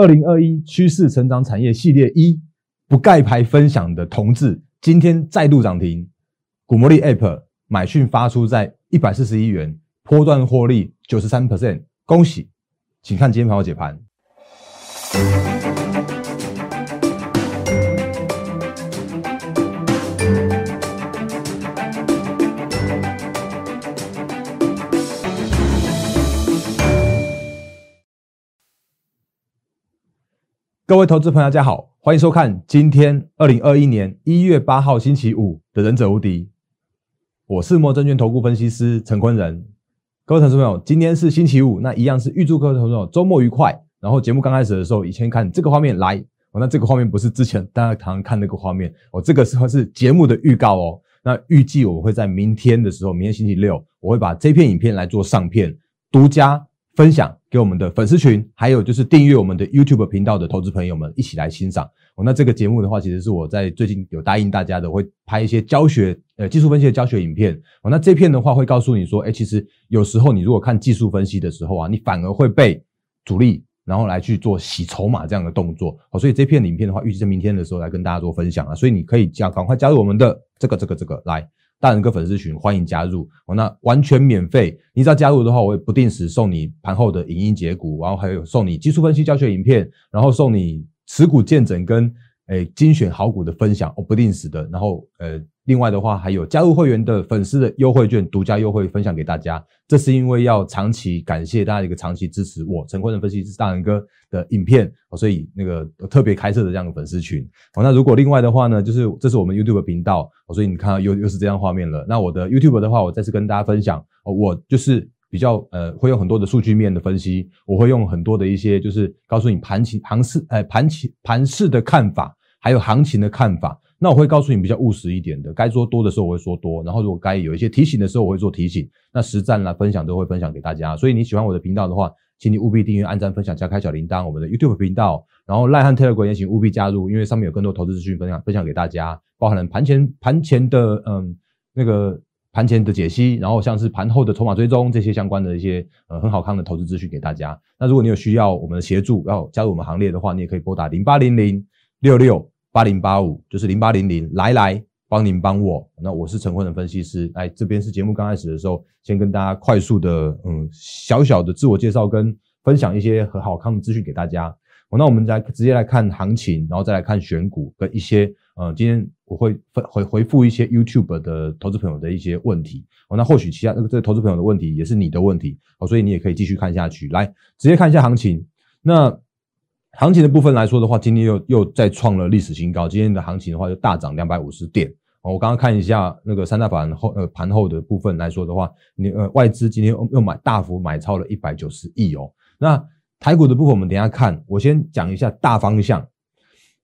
二零二一趋势成长产业系列一不盖牌分享的同志，今天再度涨停。股魔力 App 买讯发出在一百四十一元，波段获利九十三 percent，恭喜！请看今天盘后解盘。各位投资朋友，大家好，欢迎收看今天二零二一年一月八号星期五的《忍者无敌》，我是摩证券投顾分析师陈坤仁。各位投资朋友，今天是星期五，那一样是预祝各位投资朋友周末愉快。然后节目刚开始的时候，以前看这个画面来，哦，那这个画面不是之前大家常看那个画面，哦，这个时候是节目的预告哦。那预计我会在明天的时候，明天星期六，我会把这片影片来做上片，独家。分享给我们的粉丝群，还有就是订阅我们的 YouTube 频道的投资朋友们一起来欣赏哦。那这个节目的话，其实是我在最近有答应大家的，会拍一些教学呃技术分析的教学影片哦。那这片的话会告诉你说，哎，其实有时候你如果看技术分析的时候啊，你反而会被主力然后来去做洗筹码这样的动作哦。所以这片影片的话，预计在明天的时候来跟大家做分享啊。所以你可以加赶快加入我们的这个这个这个来。大人哥粉丝群欢迎加入哦，那完全免费。你只要加入的话，我会不定时送你盘后的影音解股，然后还有送你技术分析教学影片，然后送你持股见证跟诶精选好股的分享哦，不定时的。然后呃。另外的话，还有加入会员的粉丝的优惠券，独家优惠分享给大家。这是因为要长期感谢大家一个长期支持我陈坤仁分析师大仁哥的影片，所以那个特别开设的这样的粉丝群。好，那如果另外的话呢，就是这是我们 YouTube 频道，所以你看又又是这样画面了。那我的 YouTube 的话，我再次跟大家分享，我就是比较呃会有很多的数据面的分析，我会用很多的一些就是告诉你盘情盘势呃盘情盘势的看法，还有行情的看法。那我会告诉你比较务实一点的，该说多的时候我会说多，然后如果该有一些提醒的时候我会做提醒。那实战啦分享都会分享给大家，所以你喜欢我的频道的话，请你务必订阅、按赞、分享、加开小铃铛。我们的 YouTube 频道，然后赖汉特勒国也请务必加入，因为上面有更多投资资讯分享分享给大家，包含了盘前盘前的嗯那个盘前的解析，然后像是盘后的筹码追踪这些相关的一些呃很好看的投资资讯给大家。那如果你有需要我们的协助，要加入我们行列的话，你也可以拨打零八零零六六。八零八五就是零八零零，来来帮您帮我。那我是陈坤的分析师，来这边是节目刚开始的时候，先跟大家快速的嗯小小的自我介绍跟分享一些很好看的资讯给大家。那我们来直接来看行情，然后再来看选股跟一些呃，今天我会回回回复一些 YouTube 的投资朋友的一些问题。哦，那或许其他那个这个投资朋友的问题也是你的问题哦，所以你也可以继续看下去。来直接看一下行情，那。行情的部分来说的话，今天又又再创了历史新高。今天的行情的话，就大涨两百五十点。我刚刚看一下那个三大法人后呃盘后的部分来说的话，你呃外资今天又又买大幅买超了一百九十亿哦。那台股的部分我们等下看，我先讲一下大方向。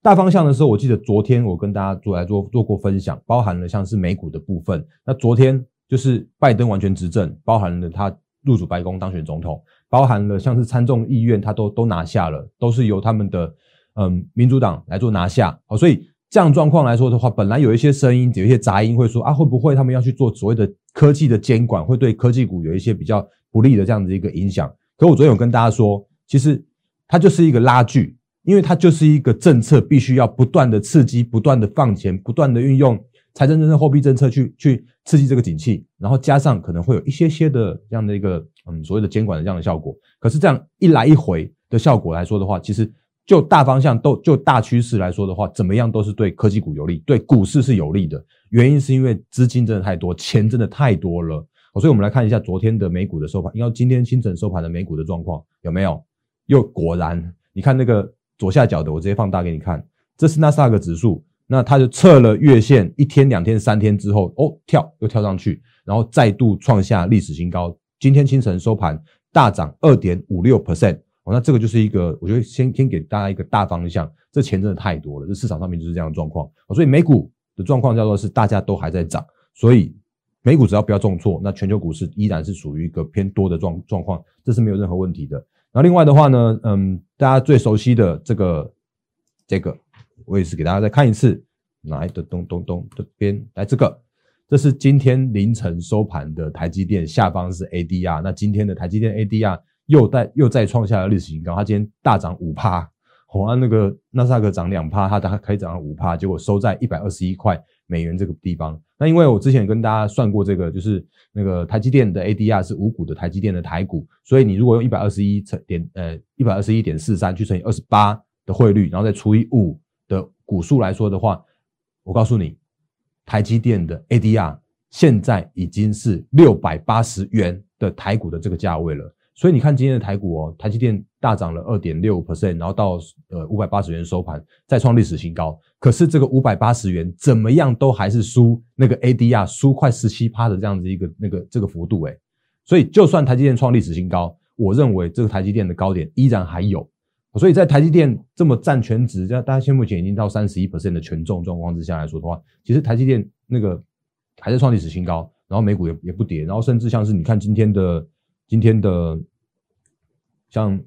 大方向的时候，我记得昨天我跟大家做来做做过分享，包含了像是美股的部分。那昨天就是拜登完全执政，包含了他入主白宫当选总统。包含了像是参众议院，他都都拿下了，都是由他们的嗯民主党来做拿下。好，所以这样状况来说的话，本来有一些声音，有一些杂音会说啊，会不会他们要去做所谓的科技的监管，会对科技股有一些比较不利的这样的一个影响？可我昨天有跟大家说，其实它就是一个拉锯，因为它就是一个政策，必须要不断的刺激，不断的放钱，不断的运用财政政策、货币政策去去刺激这个景气，然后加上可能会有一些些的这样的一个。嗯，所谓的监管的这样的效果，可是这样一来一回的效果来说的话，其实就大方向都就大趋势来说的话，怎么样都是对科技股有利，对股市是有利的。原因是因为资金真的太多，钱真的太多了。所以我们来看一下昨天的美股的收盘，因为今天清晨收盘的美股的状况有没有？又果然，你看那个左下角的，我直接放大给你看，这是纳斯达克指数，那它就测了月线，一天、两天、三天之后，哦，跳又跳上去，然后再度创下历史新高。今天清晨收盘大涨二点五六 percent，哦，那这个就是一个，我觉得先先给大家一个大方向，这钱真的太多了，这市场上面就是这样的状况，所以美股的状况叫做是大家都还在涨，所以美股只要不要重挫，那全球股市依然是属于一个偏多的状状况，这是没有任何问题的。然后另外的话呢，嗯，大家最熟悉的这个这个，我也是给大家再看一次，来的咚咚咚这边来这个。这是今天凌晨收盘的台积电，下方是 ADR。那今天的台积电 ADR 又再又再创下了历史新高，它今天大涨五趴红安那个纳斯达克涨两趴，它它可以涨到五趴，结果收在一百二十一块美元这个地方。那因为我之前跟大家算过这个，就是那个台积电的 ADR 是五股的台积电的台股，所以你如果用一百二十一乘点呃一百二十一点四三去乘以二十八的汇率，然后再除以五的股数来说的话，我告诉你，台积电的 ADR 现在已经是六百八十元的台股的这个价位了。所以你看今天的台股哦，台积电大涨了二点六 percent，然后到呃五百八十元收盘，再创历史新高。可是这个五百八十元怎么样都还是输那个 ADR，输快十七趴的这样子一个那个这个幅度诶。所以就算台积电创历史新高，我认为这个台积电的高点依然还有。所以在台积电这么占全值，大家现目前已经到三十一 percent 的权重状况之下来说的话，其实台积电那个还是创历史新高，然后美股也也不跌，然后甚至像是你看今天的。今天的像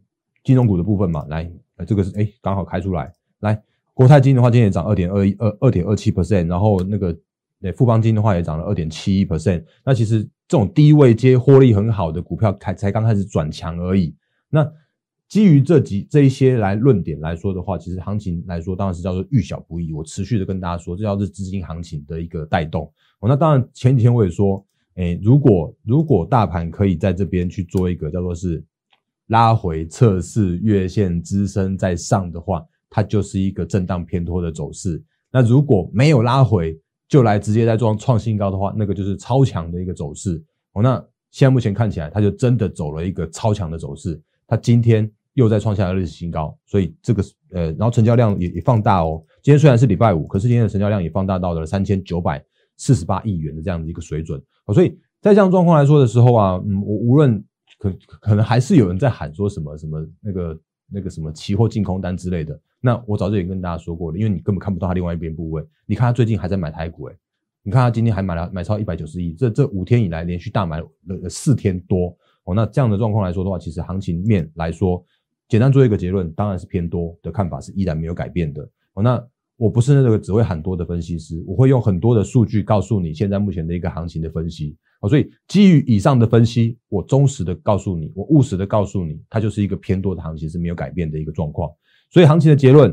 金融股的部分嘛，来，这个是哎刚好开出来。来，国泰金的话，今天也涨二点二一二二点二七 percent，然后那个诶富邦金的话也涨了二点七一 percent。那其实这种低位接获利很好的股票，开才刚开始转强而已。那基于这几这一些来论点来说的话，其实行情来说当然是叫做遇小不易。我持续的跟大家说，这叫做资金行情的一个带动。哦，那当然前几天我也说。哎，如果如果大盘可以在这边去做一个叫做是拉回测试月线支撑在上的话，它就是一个震荡偏多的走势。那如果没有拉回，就来直接在创创新高的话，那个就是超强的一个走势。哦，那现在目前看起来，它就真的走了一个超强的走势。它今天又在创下了历史新高，所以这个呃，然后成交量也也放大哦。今天虽然是礼拜五，可是今天的成交量也放大到了三千九百。四十八亿元的这样的一个水准，所以在这样状况来说的时候啊，嗯，我无论可可能还是有人在喊说什么什么那个那个什么期货净空单之类的，那我早就已经跟大家说过了，因为你根本看不到他另外一边部位，你看他最近还在买台股，诶你看他今天还买了买超一百九十亿，这这五天以来连续大买了四天多哦，那这样的状况来说的话，其实行情面来说，简单做一个结论，当然是偏多的看法是依然没有改变的哦，那。我不是那个只会喊多的分析师，我会用很多的数据告诉你现在目前的一个行情的分析哦，所以基于以上的分析，我忠实的告诉你，我务实的告诉你，它就是一个偏多的行情是没有改变的一个状况。所以行情的结论，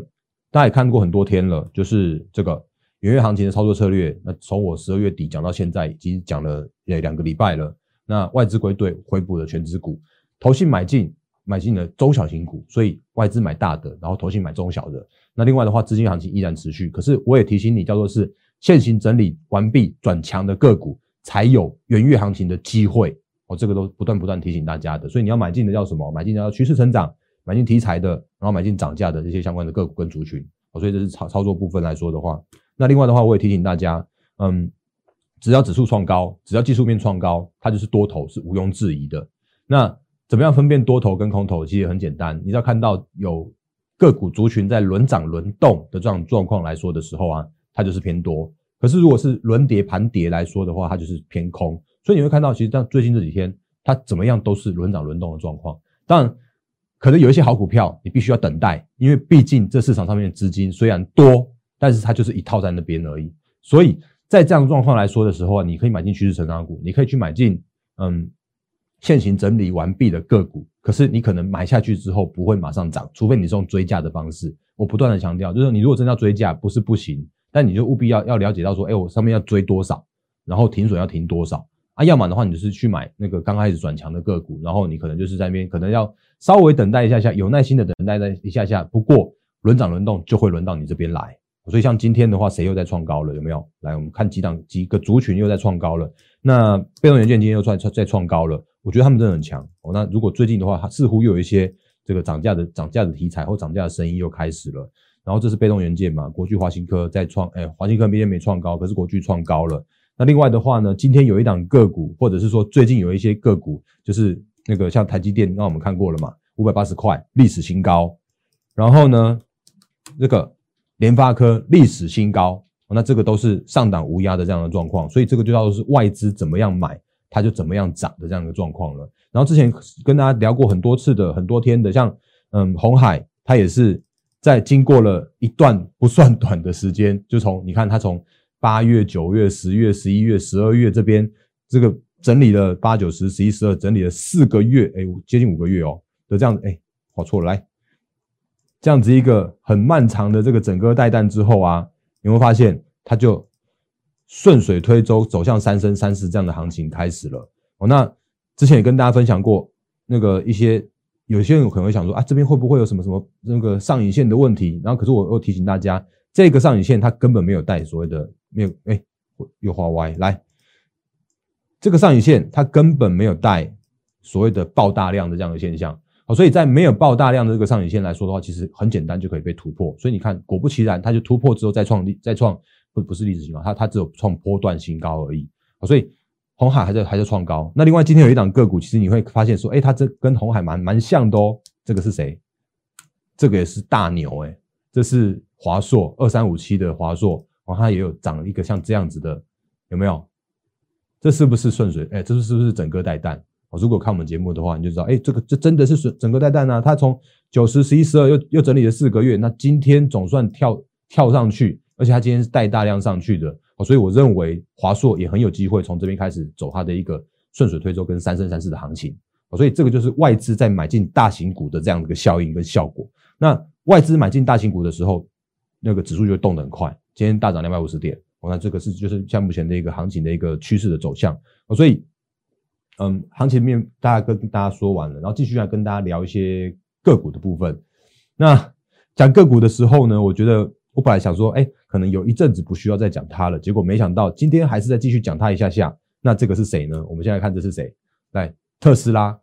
大家也看过很多天了，就是这个元月行情的操作策略。那从我十二月底讲到现在，已经讲了呃两个礼拜了。那外资归队，回补了全资股，投信买进买进了中小型股，所以外资买大的，然后投信买中小的。那另外的话，资金行情依然持续。可是我也提醒你，叫做是现行整理完毕转强的个股，才有元月行情的机会。哦，这个都不断不断提醒大家的。所以你要买进的叫什么？买进的要趋势成长，买进题材的，然后买进涨价的这些相关的个股跟族群。哦，所以这是操操作部分来说的话。那另外的话，我也提醒大家，嗯，只要指数创高，只要技术面创高，它就是多头，是毋庸置疑的。那怎么样分辨多头跟空头？其实很简单，你只要看到有。个股族群在轮涨轮动的这样状况来说的时候啊，它就是偏多；可是如果是轮跌盘跌来说的话，它就是偏空。所以你会看到，其实像最近这几天，它怎么样都是轮涨轮动的状况。当然，可能有一些好股票，你必须要等待，因为毕竟这市场上面的资金虽然多，但是它就是一套在那边而已。所以在这样状况来说的时候啊，你可以买进趋势成长股，你可以去买进嗯。现行整理完毕的个股，可是你可能买下去之后不会马上涨，除非你是用追价的方式。我不断的强调，就是你如果真的要追价，不是不行，但你就务必要要了解到说，哎，我上面要追多少，然后停损要停多少啊？要么的话，你就是去买那个刚开始转强的个股，然后你可能就是在那边可能要稍微等待一下下，有耐心的等待在一下下。不过轮涨轮动就会轮到你这边来。所以像今天的话，谁又在创高了？有没有？来，我们看几档几个族群又在创高了。那被动元件今天又创再创高了。我觉得他们真的很强哦。那如果最近的话，它似乎又有一些这个涨价的涨价的题材或涨价的声音又开始了。然后这是被动元件嘛，国巨、华新科在创，哎，华新科明天没创高，可是国巨创高了。那另外的话呢，今天有一档个股，或者是说最近有一些个股，就是那个像台积电，那我们看过了嘛，五百八十块历史新高。然后呢，这个联发科历史新高，那这个都是上档无压的这样的状况，所以这个就叫做是外资怎么样买。它就怎么样涨的这样一个状况了。然后之前跟大家聊过很多次的、很多天的，像嗯红海，它也是在经过了一段不算短的时间，就从你看它从八月、九月、十月、十一月、十二月这边这个整理了八九十、十一十二，整理了四个月，哎，接近五个月哦的这样子，哎，跑错了，来这样子一个很漫长的这个整个带弹之后啊，你会发现它就顺水推舟走向三升三四这样的行情开始了。哦，那之前也跟大家分享过，那个一些有些人可能会想说啊，这边会不会有什么什么那个上影线的问题？然后可是我又提醒大家，这个上影线它根本没有带所谓的没有哎，又画歪来。这个上影线它根本没有带所谓的爆大量的这样的现象，好，所以在没有爆大量的这个上影线来说的话，其实很简单就可以被突破。所以你看，果不其然，它就突破之后再创历再创不不是历史新高，它它只有创波段新高而已。所以红海还在还在创高。那另外今天有一档个股，其实你会发现说，哎，它这跟红海蛮蛮像的哦。这个是谁？这个也是大牛哎，这是华硕二三五七的华硕，然后，它也有长一个像这样子的，有没有？这是不是顺水？哎，这是不是整个带弹？如果看我们节目的话，你就知道，哎，这个这真的是整整个带弹啊！它从九十、十一、十二又又整理了四个月，那今天总算跳跳上去，而且它今天是带大量上去的，所以我认为华硕也很有机会从这边开始走它的一个顺水推舟跟三生三世的行情，所以这个就是外资在买进大型股的这样的一个效应跟效果。那外资买进大型股的时候，那个指数就动得很快，今天大涨两百五十点。那这个是就是像目前的一个行情的一个趋势的走向所以，嗯，行情面大家跟大家说完了，然后继续来跟大家聊一些个股的部分。那讲个股的时候呢，我觉得我本来想说，哎，可能有一阵子不需要再讲它了，结果没想到今天还是再继续讲它一下下。那这个是谁呢？我们现在看这是谁？来，特斯拉。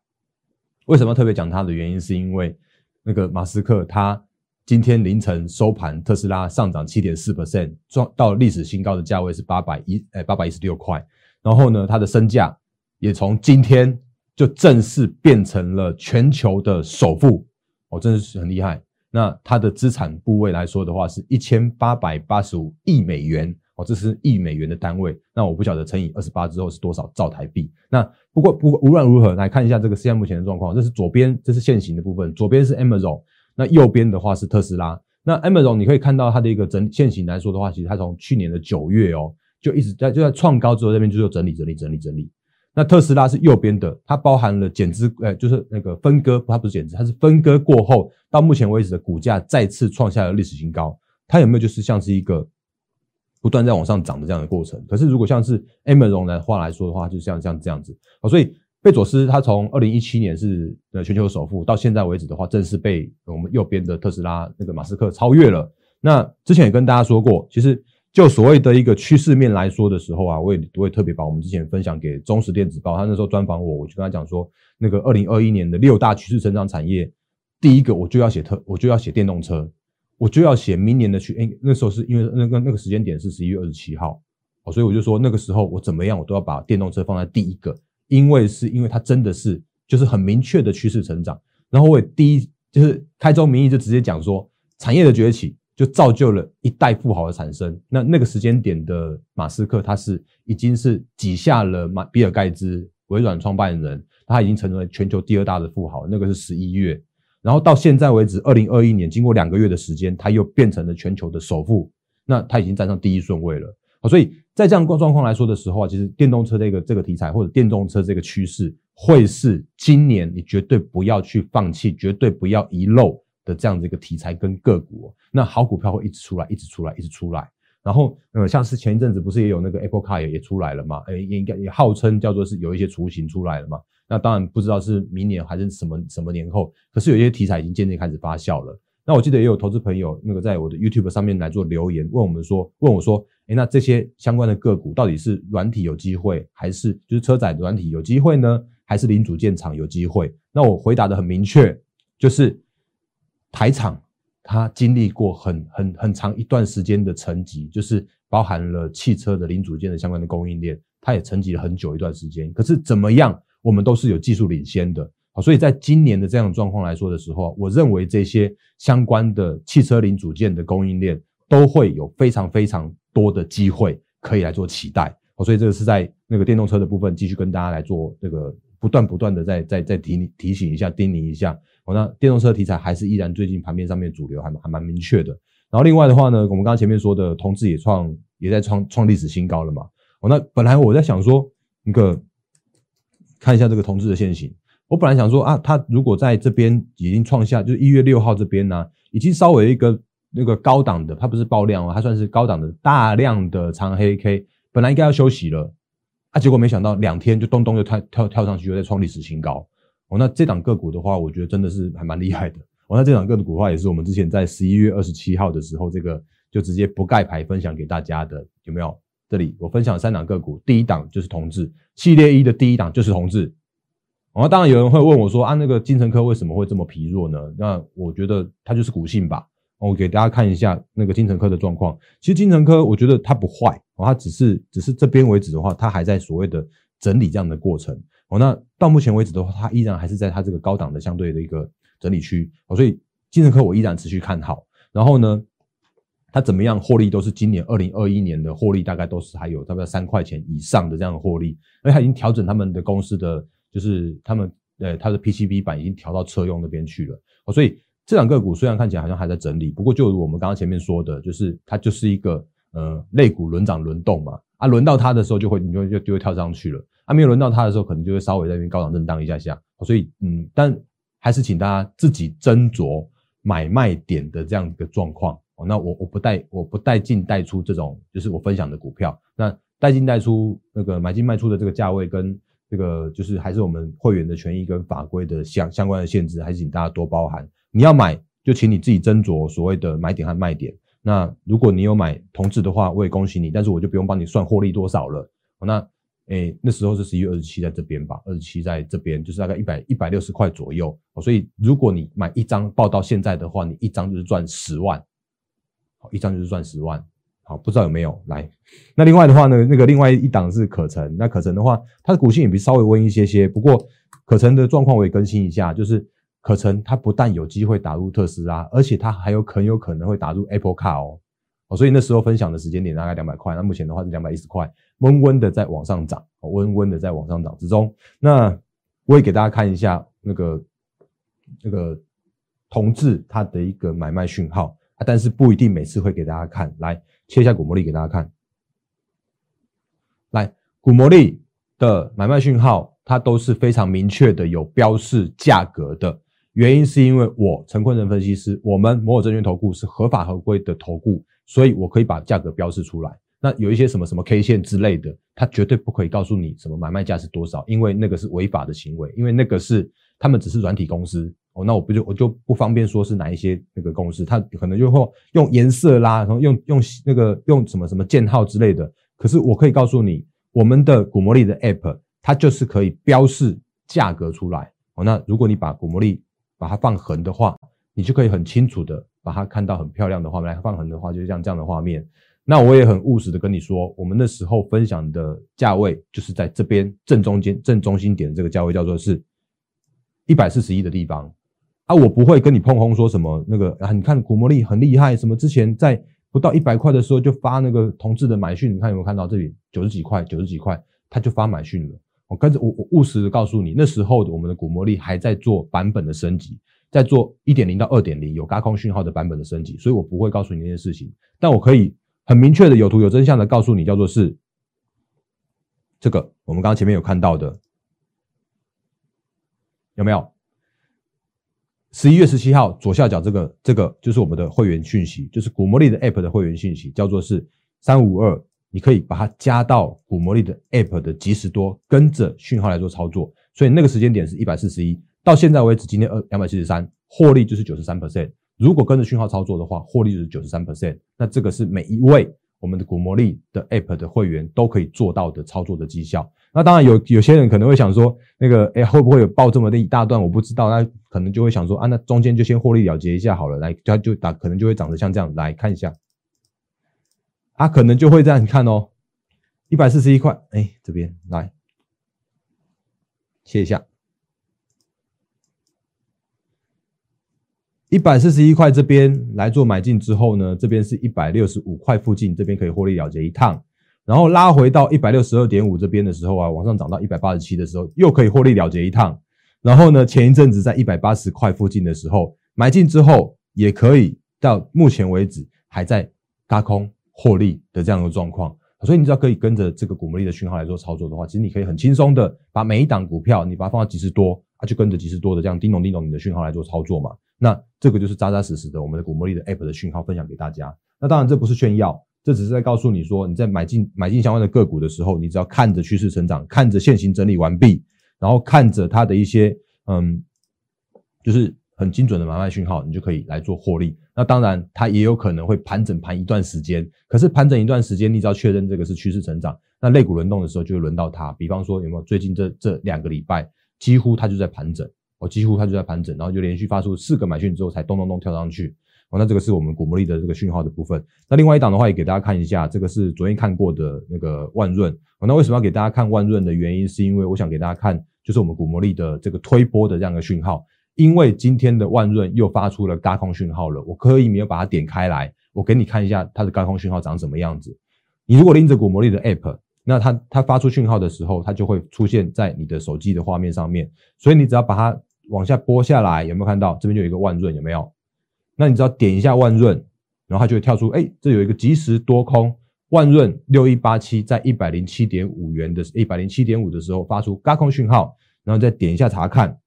为什么特别讲它的原因，是因为那个马斯克他。今天凌晨收盘，特斯拉上涨七点四 percent，创到历史新高的价位是八百一，哎，八百一十六块。然后呢，它的身价也从今天就正式变成了全球的首富，哦，真的是很厉害。那它的资产部位来说的话，是一千八百八十五亿美元，哦，这是亿美元的单位。那我不晓得乘以二十八之后是多少兆台币。那不过不无论如何，来看一下这个现在目前的状况。这是左边，这是现行的部分，左边是 Amazon。那右边的话是特斯拉，那 Amazon 你可以看到它的一个整现形来说的话，其实它从去年的九月哦，就一直在就在创高之后，这边就做整理整理整理整理。那特斯拉是右边的，它包含了减资，呃，就是那个分割，它不是减资，它是分割过后到目前为止的股价再次创下了历史新高。它有没有就是像是一个不断在往上涨的这样的过程？可是如果像是 Amazon 的话来说的话，就像像这样子哦，所以。贝佐斯他从二零一七年是呃全球首富，到现在为止的话，正式被我们右边的特斯拉那个马斯克超越了。那之前也跟大家说过，其实就所谓的一个趋势面来说的时候啊，我也我也特别把我们之前分享给中时电子报，他那时候专访我，我就跟他讲说，那个二零二一年的六大趋势成长产业，第一个我就要写特，我就要写电动车，我就要写明年的去，哎，那时候是因为那个那个时间点是十一月二十七号，哦，所以我就说那个时候我怎么样，我都要把电动车放在第一个。因为是因为它真的是就是很明确的趋势成长，然后我也第一就是开宗明义就直接讲说，产业的崛起就造就了一代富豪的产生。那那个时间点的马斯克，他是已经是挤下了马比尔盖茨微软创办人，他已经成为全球第二大的富豪。那个是十一月，然后到现在为止，二零二一年经过两个月的时间，他又变成了全球的首富。那他已经站上第一顺位了。好所以在这样状况来说的时候啊，其实电动车这个这个题材或者电动车这个趋势，会是今年你绝对不要去放弃、绝对不要遗漏的这样的一个题材跟个股。那好股票会一直出来、一直出来、一直出来。然后，呃，像是前一阵子不是也有那个 Apple Car 也也出来了嘛？诶，也应该也号称叫做是有一些雏形出来了嘛？那当然不知道是明年还是什么什么年后，可是有一些题材已经渐渐开始发酵了。那我记得也有投资朋友那个在我的 YouTube 上面来做留言，问我们说，问我说。哎，那这些相关的个股到底是软体有机会，还是就是车载软体有机会呢？还是零组件厂有机会？那我回答的很明确，就是台厂它经历过很很很长一段时间的沉寂，就是包含了汽车的零组件的相关的供应链，它也沉寂了很久一段时间。可是怎么样，我们都是有技术领先的，好，所以在今年的这样状况来说的时候，我认为这些相关的汽车零组件的供应链都会有非常非常。多的机会可以来做期待，所以这个是在那个电动车的部分继续跟大家来做这个不断不断的在在在提提醒一下叮咛一下。哦，那电动车题材还是依然最近盘面上面主流还还蛮明确的。然后另外的话呢，我们刚刚前面说的同志也创也在创创历史新高了嘛。哦，那本来我在想说那个看一下这个同志的现形，我本来想说啊，它如果在这边已经创下，就是一月六号这边呢，已经稍微一个那个高档的，它不是爆量哦，它算是高档的大量的长黑 K，本来应该要休息了，啊，结果没想到两天就咚咚就跳跳跳上去，又在创历史新高。哦，那这档个股的话，我觉得真的是还蛮厉害的。哦，那这档个股的话，也是我们之前在十一月二十七号的时候，这个就直接不盖牌分享给大家的，有没有？这里我分享三档个股，第一档就是同志系列一的第一档就是同志。哦，当然有人会问我说啊，那个金城科为什么会这么疲弱呢？那我觉得它就是股性吧。我给大家看一下那个金城科的状况。其实金城科我觉得它不坏，哦，它只是只是这边为止的话，它还在所谓的整理这样的过程。哦，那到目前为止的话，它依然还是在它这个高档的相对的一个整理区。哦，所以金城科我依然持续看好。然后呢？它怎么样获利都是今年二零二一年的获利，大概都是还有差不多三块钱以上的这样的获利，因为它已经调整他们的公司的，就是他们呃它的 PCB 板已经调到车用那边去了，哦，所以这两个股虽然看起来好像还在整理，不过就如我们刚刚前面说的，就是它就是一个呃类股轮涨轮动嘛，啊轮到它的时候就会你就就就会跳上去了，啊没有轮到它的时候可能就会稍微在那边高档震荡一下下，所以嗯，但还是请大家自己斟酌买卖点的这样一个状况。哦，那我我不带我不带进带出这种，就是我分享的股票。那带进带出那个买进卖出的这个价位跟这个就是还是我们会员的权益跟法规的相相关的限制，还是请大家多包涵。你要买就请你自己斟酌所谓的买点和卖点。那如果你有买同质的话，我也恭喜你，但是我就不用帮你算获利多少了。那诶那时候是十一月二十七在这边吧，二十七在这边就是大概一百一百六十块左右。所以如果你买一张报到现在的话，你一张就是赚十万。一张就是赚十万，好，不知道有没有来？那另外的话呢，那个另外一档是可成，那可成的话，它的股性也比稍微温一些些。不过可成的状况我也更新一下，就是可成它不但有机会打入特斯拉，而且它还有很有可能会打入 Apple Car 哦。哦，所以那时候分享的时间点大概两百块，那目前的话是两百一十块，温温的在往上涨，温温的在往上涨之中。那我也给大家看一下那个那个同志它的一个买卖讯号。但是不一定每次会给大家看，来切一下古魔力给大家看。来，古魔力的买卖讯号，它都是非常明确的，有标示价格的。原因是因为我陈坤仁分析师，我们摩尔证券投顾是合法合规的投顾，所以我可以把价格标示出来。那有一些什么什么 K 线之类的，它绝对不可以告诉你什么买卖价是多少，因为那个是违法的行为，因为那个是他们只是软体公司。哦，那我不就我就不方便说是哪一些那个公司，它可能就会用颜色啦，然后用用那个用什么什么箭号之类的。可是我可以告诉你，我们的古魔力的 App，它就是可以标示价格出来。哦，那如果你把古魔力把它放横的话，你就可以很清楚的把它看到很漂亮的画面。来放横的话，就是像这样的画面。那我也很务实的跟你说，我们那时候分享的价位就是在这边正中间正中心点的这个价位，叫做是一百四十一的地方。啊，我不会跟你碰轰说什么那个啊，你看古魔力很厉害，什么之前在不到一百块的时候就发那个同志的买讯，你看有没有看到这里九十几块，九十几块他就发买讯了。我跟着我我务实的告诉你，那时候的我们的古魔力还在做版本的升级，在做一点零到二点零有高空讯号的版本的升级，所以我不会告诉你那件事情，但我可以很明确的有图有真相的告诉你，叫做是这个我们刚刚前面有看到的，有没有？十一月十七号左下角这个这个就是我们的会员讯息，就是古魔力的 App 的会员讯息，叫做是三五二，你可以把它加到古魔力的 App 的即时多，跟着讯号来做操作。所以那个时间点是一百四十一，到现在为止，今天二两百七十三，获利就是九十三 percent。如果跟着讯号操作的话，获利就是九十三 percent。那这个是每一位我们的古魔力的 App 的会员都可以做到的操作的绩效。那当然有有些人可能会想说，那个哎会不会有爆这么的一大段？我不知道，那可能就会想说啊，那中间就先获利了结一下好了，来它就打可能就会长得像这样，来看一下，啊可能就会这样，你看哦，一百四十一块，哎这边来切一下，一百四十一块这边来做买进之后呢，这边是一百六十五块附近，这边可以获利了结一趟。然后拉回到一百六十二点五这边的时候啊，往上涨到一百八十七的时候，又可以获利了结一趟。然后呢，前一阵子在一百八十块附近的时候买进之后，也可以到目前为止还在高空获利的这样的状况。所以你只要可以跟着这个股魔力的讯号来做操作的话，其实你可以很轻松的把每一档股票你把它放到几十多，它就跟着即时多的这样叮咚叮咚你的讯号来做操作嘛。那这个就是扎扎实实的我们的股魔力的 App 的讯号分享给大家。那当然这不是炫耀，这只是在告诉你说你在买进买进相关的个股的时候，你只要看着趋势成长，看着现行整理完毕，然后看着它的一些嗯，就是很精准的买卖讯号，你就可以来做获利。那当然它也有可能会盘整盘一段时间，可是盘整一段时间，你只要确认这个是趋势成长，那类股轮动的时候就会轮到它。比方说有没有最近这这两个礼拜，几乎它就在盘整。哦，几乎它就在盘整，然后就连续发出四个买讯之后，才咚咚咚跳上去。哦，那这个是我们股魔力的这个讯号的部分。那另外一档的话，也给大家看一下，这个是昨天看过的那个万润。哦，那为什么要给大家看万润的原因，是因为我想给大家看，就是我们股魔力的这个推波的这样的讯号。因为今天的万润又发出了高空讯号了，我可以没有把它点开来，我给你看一下它的高空讯号长什么样子。你如果拎着股魔力的 App，那它它发出讯号的时候，它就会出现在你的手机的画面上面，所以你只要把它。往下拨下来，有没有看到这边就有一个万润？有没有？那你只要点一下万润，然后它就会跳出，哎，这有一个即时多空万润六一八七，在一百零七点五元的一百零七点五的时候发出高空讯号，然后再点一下查看，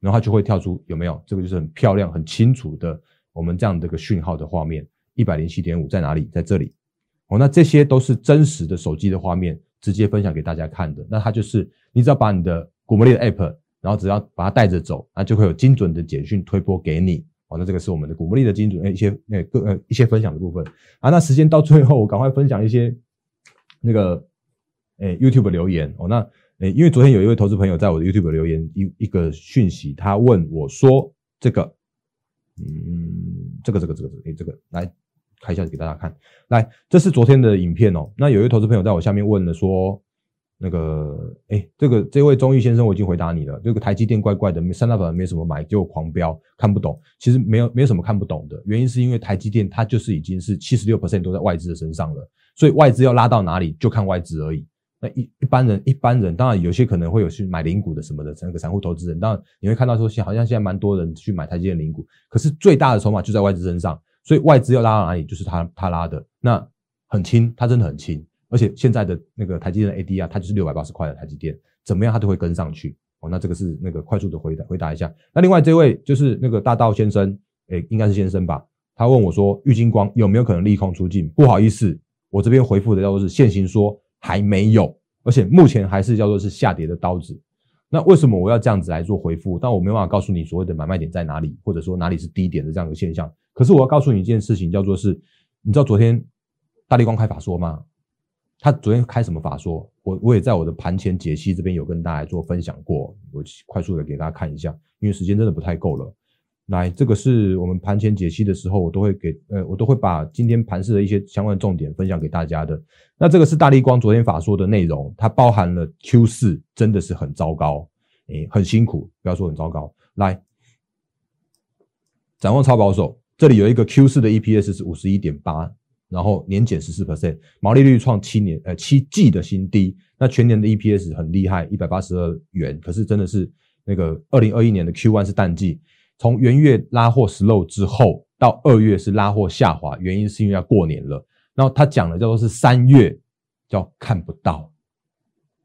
然后它就会跳出有没有？这个就是很漂亮、很清楚的我们这样的一个讯号的画面。一百零七点五在哪里？在这里。哦，那这些都是真实的手机的画面，直接分享给大家看的。那它就是你只要把你的古魔力的 App。然后只要把它带着走，那就会有精准的简讯推播给你。哦，那这个是我们的古魔力的精准一些诶个呃一些分享的部分啊。那时间到最后，我赶快分享一些那个诶 YouTube 留言哦。那诶，因为昨天有一位投资朋友在我的 YouTube 留言一一个讯息，他问我说这个，嗯，这个这个这个诶这个来开一下给大家看。来，这是昨天的影片哦。那有一位投资朋友在我下面问了说。那个，哎，这个这位中义先生，我已经回答你了。这个台积电怪怪的，三大板没什么买，就狂飙，看不懂。其实没有没有什么看不懂的，原因是因为台积电它就是已经是七十六 percent 都在外资的身上了，所以外资要拉到哪里就看外资而已。那一一般人一般人，当然有些可能会有去买零股的什么的，那个散户投资人，当然你会看到说，现好像现在蛮多人去买台积电零股，可是最大的筹码就在外资身上，所以外资要拉到哪里就是他他拉的，那很轻，他真的很轻。而且现在的那个台积电的 AD 啊，它就是六百八十块的台积电，怎么样它都会跟上去哦。那这个是那个快速的回答回答一下。那另外这位就是那个大道先生，诶，应该是先生吧？他问我说，玉金光有没有可能利空出尽？不好意思，我这边回复的叫做是现行说还没有，而且目前还是叫做是下跌的刀子。那为什么我要这样子来做回复？但我没办法告诉你所谓的买卖点在哪里，或者说哪里是低点的这样的现象。可是我要告诉你一件事情，叫做是，你知道昨天大力光开法说吗？他昨天开什么法说？我我也在我的盘前解析这边有跟大家做分享过，我快速的给大家看一下，因为时间真的不太够了。来，这个是我们盘前解析的时候，我都会给呃，我都会把今天盘市的一些相关重点分享给大家的。那这个是大力光昨天法说的内容，它包含了 Q 四真的是很糟糕，诶，很辛苦，不要说很糟糕。来，展望超保守，这里有一个 Q 四的 EPS 是五十一点八。然后年减十四 percent，毛利率创七年呃七季的新低。那全年的 EPS 很厉害，一百八十二元。可是真的是那个二零二一年的 Q one 是淡季，从元月拉货 slow 之后到二月是拉货下滑，原因是因为要过年了。然后他讲的叫做是三月叫看不到，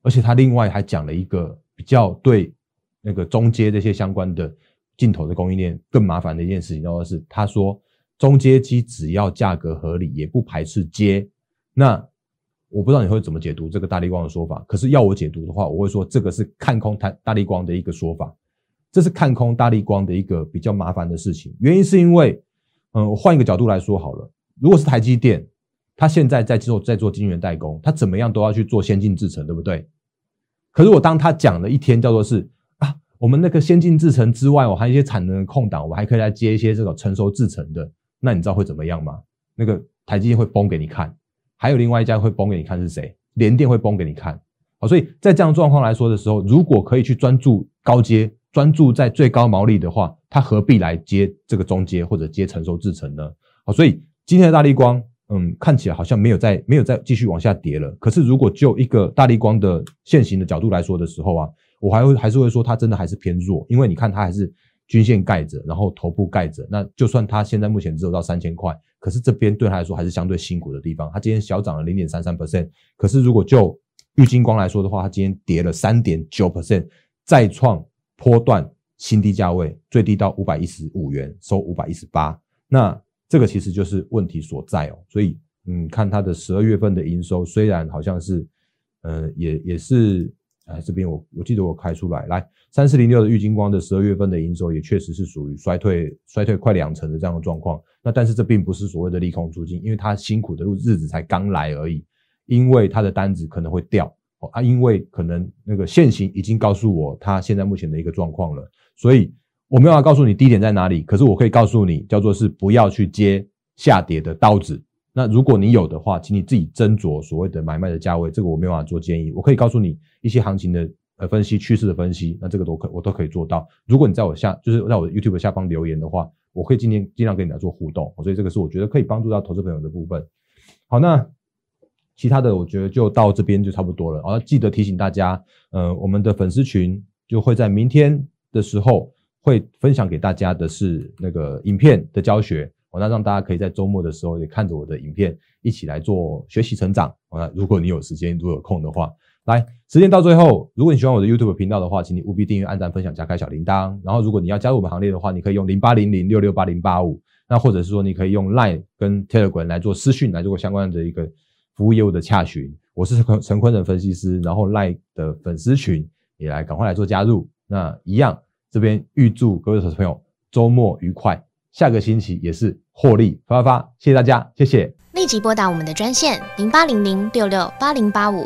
而且他另外还讲了一个比较对那个中阶这些相关的镜头的供应链更麻烦的一件事情，叫做是他说。中阶机只要价格合理，也不排斥接。那我不知道你会怎么解读这个大力光的说法。可是要我解读的话，我会说这个是看空大大力光的一个说法。这是看空大力光的一个比较麻烦的事情。原因是因为，嗯，换一个角度来说好了。如果是台积电，它现在在做在做晶圆代工，它怎么样都要去做先进制程，对不对？可是我当他讲了一天叫做是啊。我们那个先进制程之外，我还有一些产能的空档，我还可以来接一些这种成熟制程的。那你知道会怎么样吗？那个台积电会崩给你看，还有另外一家会崩给你看是谁？联电会崩给你看。好，所以在这样状况来说的时候，如果可以去专注高阶，专注在最高毛利的话，它何必来接这个中阶或者接成熟制程呢？好，所以今天的大力光，嗯，看起来好像没有在没有再继续往下跌了。可是如果就一个大力光的现行的角度来说的时候啊。我还会还是会说，它真的还是偏弱，因为你看它还是均线盖着，然后头部盖着。那就算它现在目前只有到三千块，可是这边对它来说还是相对辛苦的地方。它今天小涨了零点三三 percent，可是如果就玉金光来说的话，它今天跌了三点九 percent，再创波段新低价位，最低到五百一十五元，收五百一十八。那这个其实就是问题所在哦。所以，嗯，看它的十二月份的营收，虽然好像是，呃，也也是，哎，这边我我记得我开出来，来三四零六的玉金光的十二月份的营收也确实是属于衰退，衰退快两成的这样的状况。那但是这并不是所谓的利空出尽，因为它辛苦的日子才刚来而已。因为他的单子可能会掉啊，因为可能那个现行已经告诉我他现在目前的一个状况了，所以我没有办法告诉你低点在哪里，可是我可以告诉你，叫做是不要去接下跌的刀子。那如果你有的话，请你自己斟酌所谓的买卖的价位，这个我没有办法做建议。我可以告诉你一些行情的呃分析、趋势的分析，那这个都可我都可以做到。如果你在我下就是在我的 YouTube 下方留言的话，我可以今天尽量跟你来做互动，所以这个是我觉得可以帮助到投资朋友的部分。好，那。其他的我觉得就到这边就差不多了。然记得提醒大家，呃，我们的粉丝群就会在明天的时候会分享给大家的是那个影片的教学，哦，那让大家可以在周末的时候也看着我的影片一起来做学习成长。那如果你有时间，如果有空的话，来，时间到最后，如果你喜欢我的 YouTube 频道的话，请你务必订阅、按赞、分享、加开小铃铛。然后，如果你要加入我们行列的话，你可以用零八零零六六八零八五，那或者是说你可以用 Line 跟 Telegram 来做私讯来做相关的一个。服务业务的洽询，我是陈陈坤的分析师，然后赖的粉丝群也来赶快来做加入。那一样，这边预祝各位投资朋友周末愉快，下个星期也是获利发发发，谢谢大家，谢谢。立即拨打我们的专线零八零零六六八零八五。